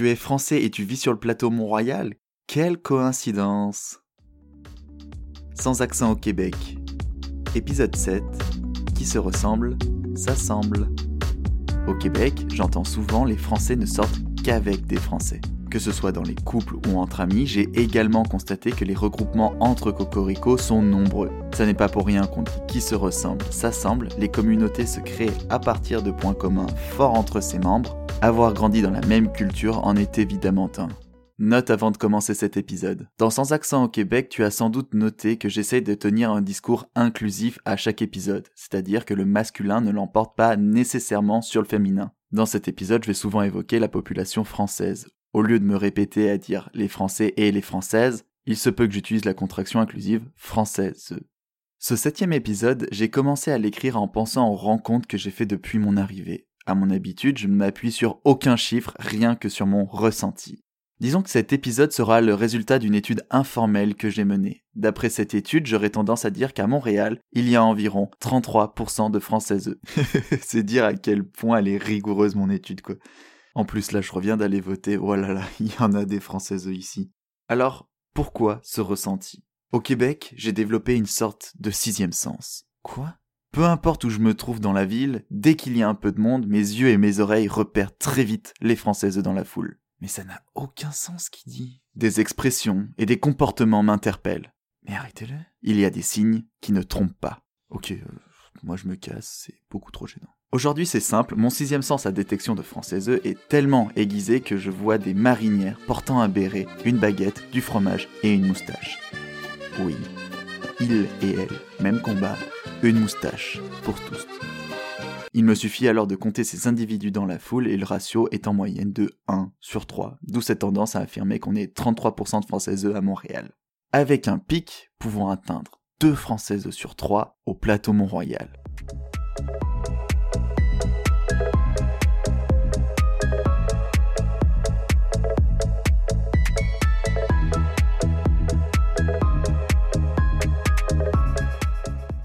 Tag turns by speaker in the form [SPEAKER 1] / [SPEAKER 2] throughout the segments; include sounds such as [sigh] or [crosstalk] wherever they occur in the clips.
[SPEAKER 1] Tu es français et tu vis sur le plateau Mont-Royal Quelle coïncidence Sans accent au Québec. Épisode 7. Qui se ressemble, s'assemble. Au Québec, j'entends souvent les Français ne sortent qu'avec des Français. Que ce soit dans les couples ou entre amis, j'ai également constaté que les regroupements entre cocorico sont nombreux. Ça n'est pas pour rien qu'on dit qui se ressemble, s'assemble, les communautés se créent à partir de points communs forts entre ses membres. Avoir grandi dans la même culture en est évidemment un. Note avant de commencer cet épisode. Dans Sans accent au Québec, tu as sans doute noté que j'essaie de tenir un discours inclusif à chaque épisode, c'est-à-dire que le masculin ne l'emporte pas nécessairement sur le féminin. Dans cet épisode, je vais souvent évoquer la population française, au lieu de me répéter à dire les Français et les Françaises, il se peut que j'utilise la contraction inclusive française. Ce septième épisode, j'ai commencé à l'écrire en pensant aux rencontres que j'ai fait depuis mon arrivée. À mon habitude, je ne m'appuie sur aucun chiffre, rien que sur mon ressenti. Disons que cet épisode sera le résultat d'une étude informelle que j'ai menée. D'après cette étude, j'aurais tendance à dire qu'à Montréal, il y a environ 33% de Françaises. [laughs] C'est dire à quel point elle est rigoureuse mon étude, quoi. En plus, là, je reviens d'aller voter. Oh là là, [laughs] il y en a des Françaises ici. Alors, pourquoi ce ressenti? Au Québec, j'ai développé une sorte de sixième sens. Quoi? Peu importe où je me trouve dans la ville, dès qu'il y a un peu de monde, mes yeux et mes oreilles repèrent très vite les Françaises dans la foule. Mais ça n'a aucun sens qu'il dit. Des expressions et des comportements m'interpellent. Mais arrêtez-le. Il y a des signes qui ne trompent pas. Ok, euh, moi je me casse, c'est beaucoup trop gênant. Aujourd'hui c'est simple, mon sixième sens à détection de françaiseux est tellement aiguisé que je vois des marinières portant un béret, une baguette, du fromage et une moustache. Oui, il et elle, même combat, une moustache pour tous. Il me suffit alors de compter ces individus dans la foule et le ratio est en moyenne de 1 sur 3, d'où cette tendance à affirmer qu'on est 33% de françaiseux à Montréal. Avec un pic pouvant atteindre 2 françaises sur 3 au plateau Mont-Royal.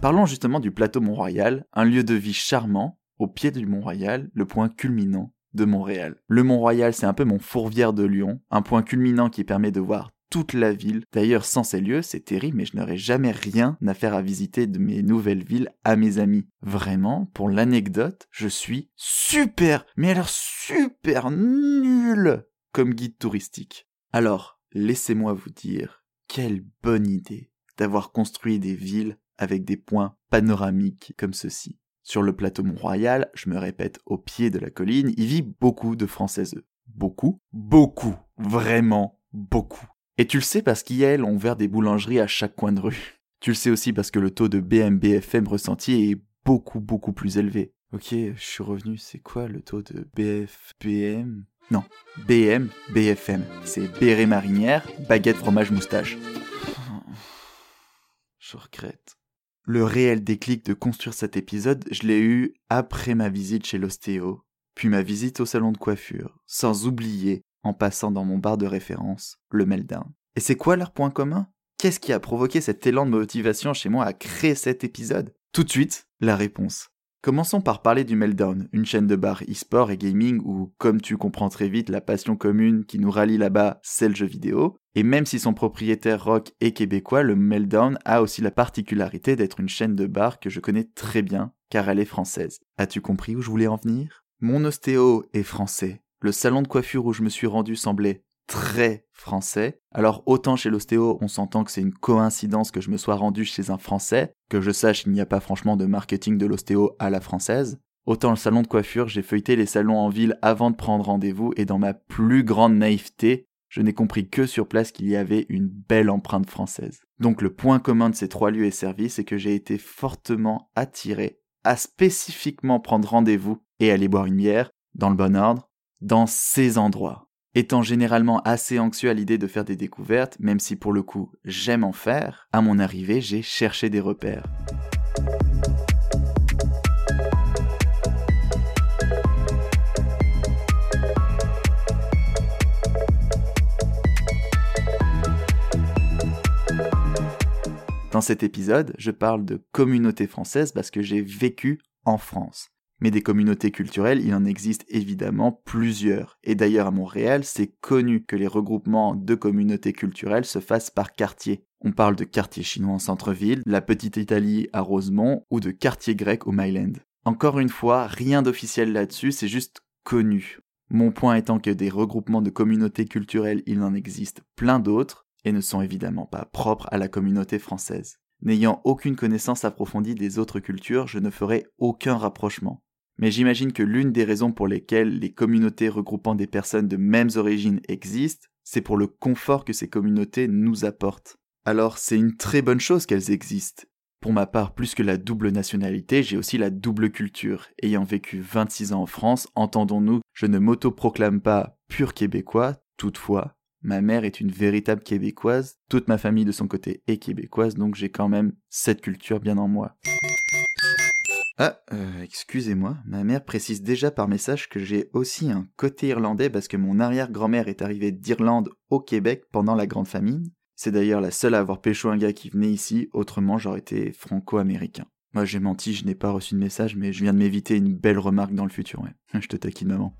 [SPEAKER 1] Parlons justement du plateau Mont-Royal, un lieu de vie charmant, au pied du Mont-Royal, le point culminant de Montréal. Le Mont-Royal, c'est un peu mon fourvière de Lyon, un point culminant qui permet de voir toute la ville. D'ailleurs, sans ces lieux, c'est terrible, mais je n'aurais jamais rien à faire à visiter de mes nouvelles villes à mes amis. Vraiment, pour l'anecdote, je suis super, mais alors super nul comme guide touristique. Alors, laissez-moi vous dire, quelle bonne idée d'avoir construit des villes avec des points panoramiques comme ceci. Sur le plateau Mont-Royal, je me répète, au pied de la colline, il vit beaucoup de Françaises. Beaucoup Beaucoup Vraiment beaucoup. Et tu le sais parce qu'elles ont ouvert des boulangeries à chaque coin de rue. [laughs] Tu le sais aussi parce que le taux de BMBFM ressenti est beaucoup beaucoup plus élevé. Ok, je suis revenu, c'est quoi le taux de BFBM Non, BM, BFM. C'est béret marinière, baguette fromage moustache. Je regrette. Le réel déclic de construire cet épisode, je l'ai eu après ma visite chez l'ostéo, puis ma visite au salon de coiffure, sans oublier, en passant dans mon bar de référence, le Meltdown. Et c'est quoi leur point commun? Qu'est-ce qui a provoqué cet élan de motivation chez moi à créer cet épisode? Tout de suite, la réponse. Commençons par parler du Meltdown, une chaîne de bar e-sport et gaming où, comme tu comprends très vite, la passion commune qui nous rallie là-bas, c'est le jeu vidéo. Et même si son propriétaire rock est québécois, le Meltdown a aussi la particularité d'être une chaîne de bar que je connais très bien, car elle est française. As-tu compris où je voulais en venir? Mon ostéo est français. Le salon de coiffure où je me suis rendu semblait très français. Alors autant chez l'ostéo, on s'entend que c'est une coïncidence que je me sois rendu chez un français, que je sache qu'il n'y a pas franchement de marketing de l'ostéo à la française. Autant le salon de coiffure, j'ai feuilleté les salons en ville avant de prendre rendez-vous et dans ma plus grande naïveté, je n'ai compris que sur place qu'il y avait une belle empreinte française. Donc le point commun de ces trois lieux et services est que j'ai été fortement attiré à spécifiquement prendre rendez-vous et aller boire une bière, dans le bon ordre, dans ces endroits. Étant généralement assez anxieux à l'idée de faire des découvertes, même si pour le coup j'aime en faire, à mon arrivée j'ai cherché des repères. Dans cet épisode, je parle de communauté française parce que j'ai vécu en France. Mais des communautés culturelles, il en existe évidemment plusieurs. Et d'ailleurs à Montréal, c'est connu que les regroupements de communautés culturelles se fassent par quartier. On parle de quartier chinois en centre-ville, la petite Italie à Rosemont ou de quartier grec au Myland. Encore une fois, rien d'officiel là-dessus, c'est juste connu. Mon point étant que des regroupements de communautés culturelles, il en existe plein d'autres, et ne sont évidemment pas propres à la communauté française. N'ayant aucune connaissance approfondie des autres cultures, je ne ferai aucun rapprochement. Mais j'imagine que l'une des raisons pour lesquelles les communautés regroupant des personnes de mêmes origines existent, c'est pour le confort que ces communautés nous apportent. Alors c'est une très bonne chose qu'elles existent. Pour ma part, plus que la double nationalité, j'ai aussi la double culture. Ayant vécu 26 ans en France, entendons-nous, je ne m'autoproclame pas pur québécois, toutefois, ma mère est une véritable québécoise, toute ma famille de son côté est québécoise, donc j'ai quand même cette culture bien en moi. Ah, euh, excusez-moi, ma mère précise déjà par message que j'ai aussi un côté irlandais parce que mon arrière-grand-mère est arrivée d'Irlande au Québec pendant la Grande Famine. C'est d'ailleurs la seule à avoir pécho un gars qui venait ici, autrement j'aurais été franco-américain. Moi j'ai menti, je n'ai pas reçu de message, mais je viens de m'éviter une belle remarque dans le futur. [laughs] Je te taquine maman.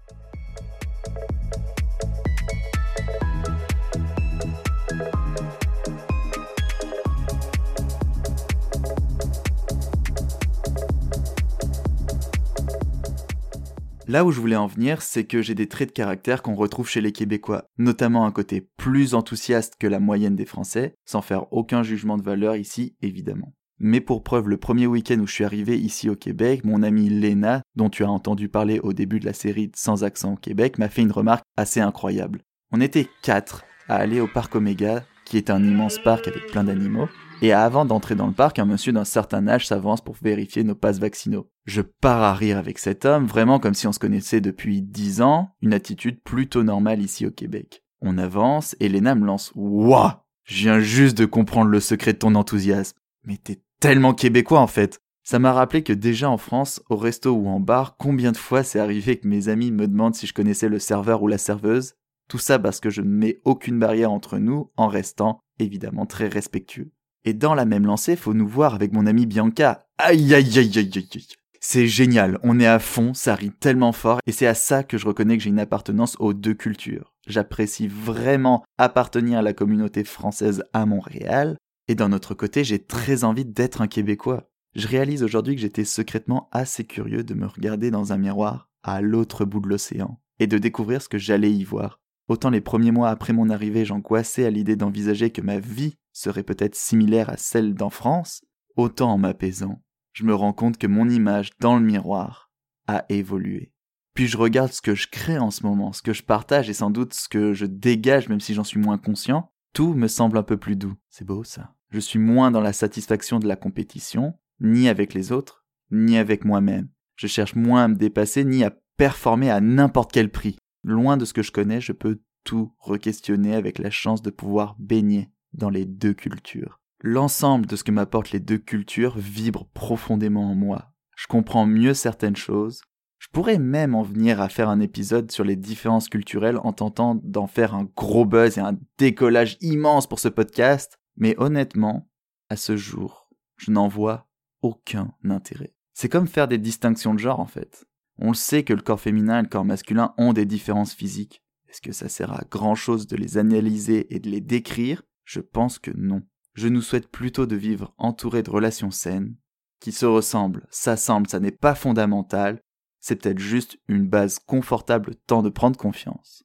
[SPEAKER 1] Là où je voulais en venir, c'est que j'ai des traits de caractère qu'on retrouve chez les Québécois, notamment un côté plus enthousiaste que la moyenne des Français, sans faire aucun jugement de valeur ici, évidemment. Mais pour preuve, le premier week-end où je suis arrivé ici au Québec, mon amie Léna, dont tu as entendu parler au début de la série Sans accent au Québec, m'a fait une remarque assez incroyable. On était quatre à aller au parc Omega, qui est un immense parc avec plein d'animaux, et avant d'entrer dans le parc, un monsieur d'un certain âge s'avance pour vérifier nos passes vaccinaux. Je pars à rire avec cet homme, vraiment comme si on se connaissait depuis dix ans, une attitude plutôt normale ici au Québec. On avance et Lena me lance Wouah Je viens juste de comprendre le secret de ton enthousiasme. Mais t'es tellement québécois en fait ça m'a rappelé que déjà en France, au resto ou en bar, combien de fois c'est arrivé que mes amis me demandent si je connaissais le serveur ou la serveuse? Tout ça parce que je ne mets aucune barrière entre nous en restant évidemment très respectueux. Et dans la même lancée, faut nous voir avec mon amie Bianca. Aïe aïe aïe aïe aïe aïe. C'est génial, on est à fond, ça rit tellement fort, et c'est à ça que je reconnais que j'ai une appartenance aux deux cultures. J'apprécie vraiment appartenir à la communauté française à Montréal, et d'un autre côté, j'ai très envie d'être un Québécois. Je réalise aujourd'hui que j'étais secrètement assez curieux de me regarder dans un miroir à l'autre bout de l'océan, et de découvrir ce que j'allais y voir. Autant les premiers mois après mon arrivée, j'angoissais à l'idée d'envisager que ma vie serait peut-être similaire à celle d'en France, autant en m'apaisant, je me rends compte que mon image dans le miroir a évolué. Puis je regarde ce que je crée en ce moment, ce que je partage et sans doute ce que je dégage même si j'en suis moins conscient, tout me semble un peu plus doux. C'est beau ça. Je suis moins dans la satisfaction de la compétition, ni avec les autres, ni avec moi-même. Je cherche moins à me dépasser, ni à performer à n'importe quel prix. Loin de ce que je connais, je peux tout re-questionner avec la chance de pouvoir baigner dans les deux cultures. L'ensemble de ce que m'apportent les deux cultures vibre profondément en moi. Je comprends mieux certaines choses. Je pourrais même en venir à faire un épisode sur les différences culturelles en tentant d'en faire un gros buzz et un décollage immense pour ce podcast, mais honnêtement, à ce jour, je n'en vois aucun intérêt. C'est comme faire des distinctions de genre en fait. On le sait que le corps féminin et le corps masculin ont des différences physiques. Est-ce que ça sert à grand chose de les analyser et de les décrire? Je pense que non. Je nous souhaite plutôt de vivre entourés de relations saines, qui se ressemblent, s'assemblent, ça n'est pas fondamental, c'est peut-être juste une base confortable temps de prendre confiance.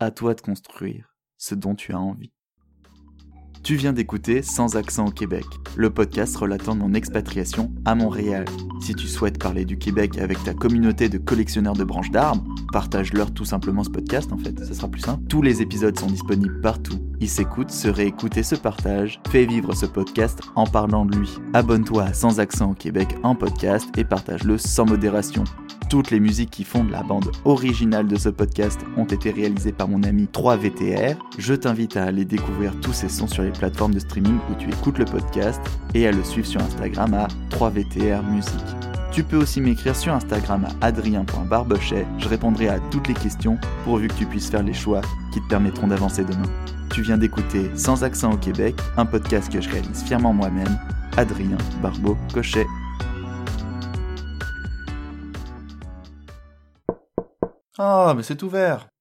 [SPEAKER 1] À toi de construire ce dont tu as envie. Tu viens d'écouter Sans accent au Québec, le podcast relatant mon expatriation à Montréal. Si tu souhaites parler du Québec avec ta communauté de collectionneurs de branches d'arbres, partage-leur tout simplement ce podcast en fait, ça sera plus simple. Tous les épisodes sont disponibles partout. Ils s'écoutent, se réécoutent et se partagent. Fais vivre ce podcast en parlant de lui. Abonne-toi à Sans accent au Québec en podcast et partage-le sans modération. Toutes les musiques qui font de la bande originale de ce podcast ont été réalisées par mon ami 3VTR. Je t'invite à aller découvrir tous ces sons sur les plateformes de streaming où tu écoutes le podcast et à le suivre sur Instagram à 3VTR Musique. Tu peux aussi m'écrire sur Instagram à adrien.barbochet. Je répondrai à toutes les questions pourvu que tu puisses faire les choix qui te permettront d'avancer demain. Tu viens d'écouter Sans accent au Québec, un podcast que je réalise fièrement moi-même, Adrien Barbeau Cochet. Ah, mais c'est ouvert